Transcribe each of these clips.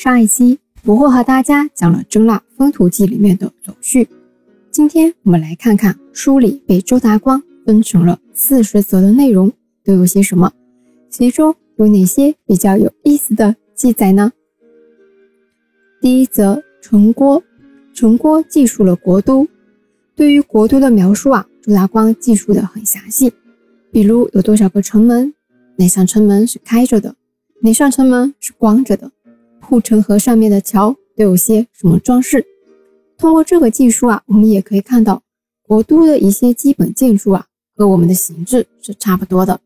上一期不惑和大家讲了《征腊风土记》里面的走序，今天我们来看看书里被周达光分成了四十则的内容都有些什么，其中有哪些比较有意思的记载呢？第一则城郭，城郭记述了国都，对于国都的描述啊，周达光记述的很详细，比如有多少个城门，哪扇城门是开着的。哪扇城门是关着的？护城河上面的桥都有些什么装饰？通过这个技术啊，我们也可以看到国都的一些基本建筑啊，和我们的形制是差不多的，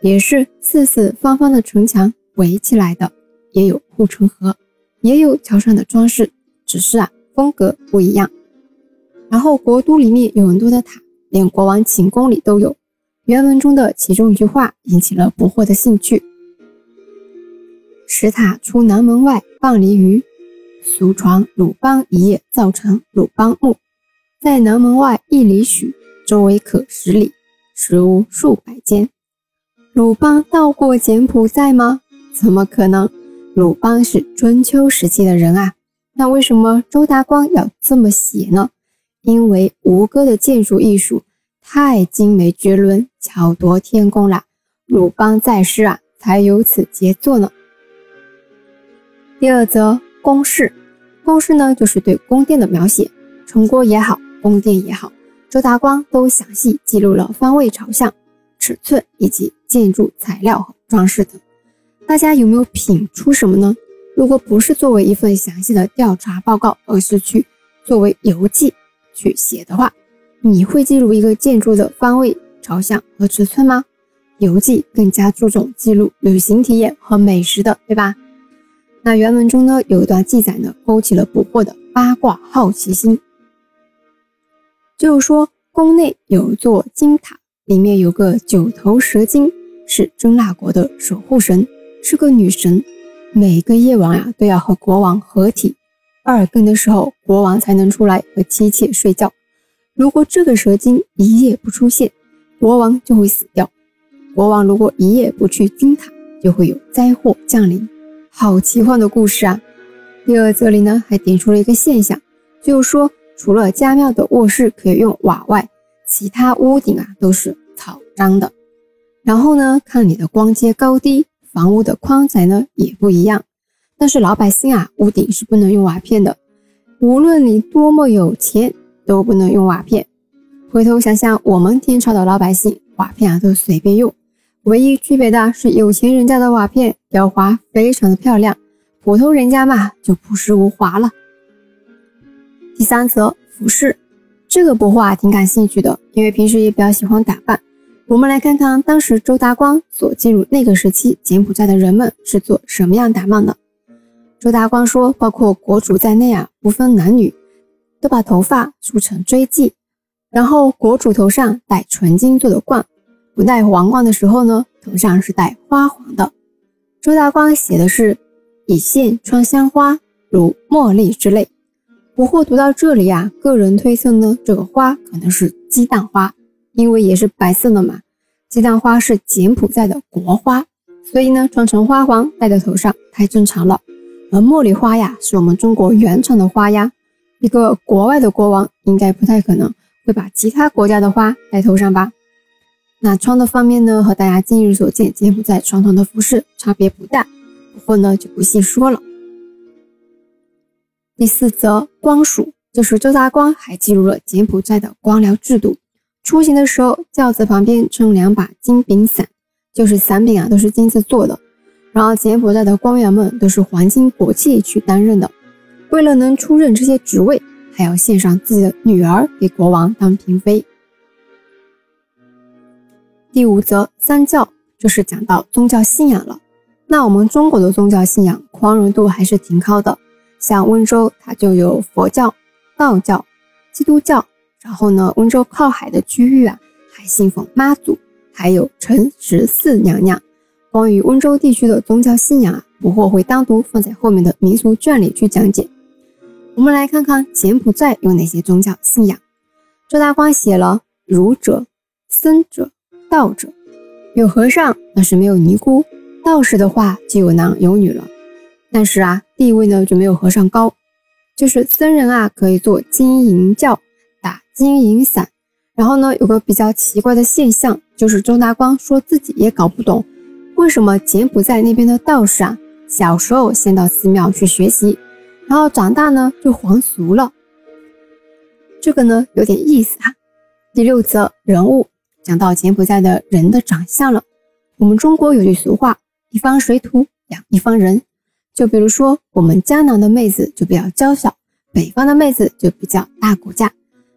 也是四四方方的城墙围起来的，也有护城河，也有桥上的装饰，只是啊风格不一样。然后国都里面有很多的塔，连国王寝宫里都有。原文中的其中一句话引起了不惑的兴趣。石塔出南门外半里余，俗传鲁邦一夜造成鲁邦墓，在南门外一里许，周围可十里，实屋数百间。鲁邦到过柬埔寨吗？怎么可能？鲁邦是春秋时期的人啊。那为什么周达光要这么写呢？因为吴哥的建筑艺术太精美绝伦，巧夺天工了。鲁邦在世啊，才有此杰作呢。第二则宫室，宫室呢就是对宫殿的描写，城郭也好，宫殿也好，周达光都详细记录了方位、朝向、尺寸以及建筑材料和装饰等。大家有没有品出什么呢？如果不是作为一份详细的调查报告，而是去作为游记去写的话，你会记录一个建筑的方位、朝向和尺寸吗？游记更加注重记录旅行体验和美食的，对吧？那原文中呢，有一段记载呢，勾起了捕获的八卦好奇心。就是说，宫内有座金塔，里面有个九头蛇精，是真腊国的守护神，是个女神。每个夜晚呀，都要和国王合体，二更的时候，国王才能出来和妻妾睡觉。如果这个蛇精一夜不出现，国王就会死掉。国王如果一夜不去金塔，就会有灾祸降临。好奇幻的故事啊！第二这里呢，还点出了一个现象，就是说，除了家庙的卧室可以用瓦外，其他屋顶啊都是草张的。然后呢，看你的光阶高低，房屋的宽窄呢也不一样。但是老百姓啊，屋顶是不能用瓦片的，无论你多么有钱，都不能用瓦片。回头想想，我们天朝的老百姓，瓦片啊都随便用。唯一区别的是有钱人家的瓦片，雕花非常的漂亮，普通人家嘛就朴实无华了。第三则服饰，这个博画挺感兴趣的，因为平时也比较喜欢打扮。我们来看看当时周达光所记录那个时期柬埔寨的人们是做什么样打扮的。周达光说，包括国主在内啊，不分男女，都把头发梳成锥髻，然后国主头上戴纯金做的冠。不戴皇冠的时候呢，头上是戴花环的。周大光写的是以线穿香花，如茉莉之类。不过读到这里啊，个人推测呢，这个花可能是鸡蛋花，因为也是白色的嘛。鸡蛋花是柬埔寨的国花，所以呢，穿成花环戴在头上太正常了。而茉莉花呀，是我们中国原产的花呀。一个国外的国王应该不太可能会把其他国家的花戴头上吧。那穿的方面呢，和大家今日所见柬埔寨传统的服饰差别不大，不过呢就不细说了。第四则光属，就是周达光还记录了柬埔寨的官僚制度。出行的时候，轿子旁边撑两把金柄伞，就是伞柄啊，都是金子做的。然后柬埔寨的官员们都是皇亲国戚去担任的，为了能出任这些职位，还要献上自己的女儿给国王当嫔妃。第五则三教就是讲到宗教信仰了。那我们中国的宗教信仰宽容度还是挺高的，像温州它就有佛教、道教、基督教。然后呢，温州靠海的区域啊，还信奉妈祖，还有陈十四娘娘。关于温州地区的宗教信仰啊，不惑会单独放在后面的民俗卷里去讲解。我们来看看柬埔寨有哪些宗教信仰。周大光写了儒者、僧者。道者有和尚，那是没有尼姑；道士的话就有男有女了。但是啊，地位呢就没有和尚高。就是僧人啊，可以做金银教，打金银伞。然后呢，有个比较奇怪的现象，就是周大光说自己也搞不懂，为什么柬埔寨那边的道士啊，小时候先到寺庙去学习，然后长大呢就还俗了。这个呢有点意思啊。第六则人物讲到柬埔寨的人的长相了。我们中国有句俗话，一方水土养一方人。就比如说，我们江南的妹子就比较娇小，北方的妹子就比较大骨架。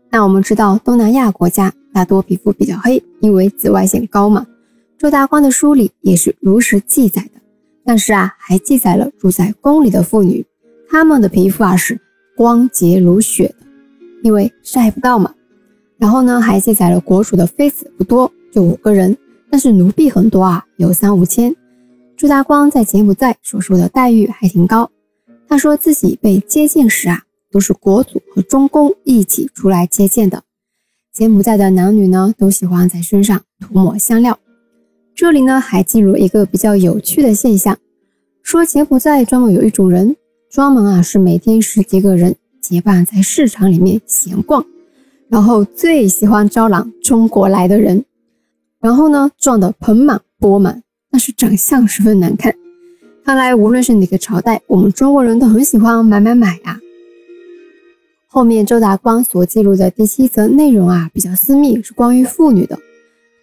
那我们知道，东南亚国家大多皮肤比较黑，因为紫外线高嘛。周大光的书里也是如实记载的。但是啊，还记载了住在宫里的妇女，她们的皮肤啊是光洁如雪的，因为晒不到嘛。然后呢，还记载了国主的妃子不多，就五个人，但是奴婢很多啊，有三五千。朱大光在柬埔寨所受的待遇还挺高。他说自己被接见时啊，都是国祖和中宫一起出来接见的。柬埔寨的男女呢，都喜欢在身上涂抹香料。这里呢，还记录一个比较有趣的现象，说柬埔寨专门有一种人，专门啊是每天十几个人结伴在市场里面闲逛，然后最喜欢招揽中国来的人，然后呢赚得盆满钵满。但是长相十分难看，看来无论是哪个朝代，我们中国人都很喜欢买买买啊。后面周达光所记录的第七则内容啊，比较私密，是关于妇女的。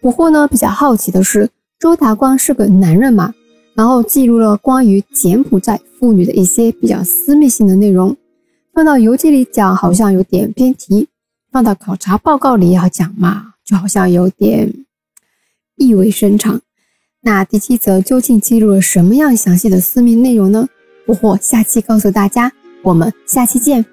不过呢，比较好奇的是，周达光是个男人嘛，然后记录了关于柬埔寨妇女的一些比较私密性的内容，放到游记里讲好像有点偏题，放到考察报告里要讲嘛，就好像有点意味深长。那第七则究竟记录了什么样详细的私密内容呢？我或下期告诉大家，我们下期见。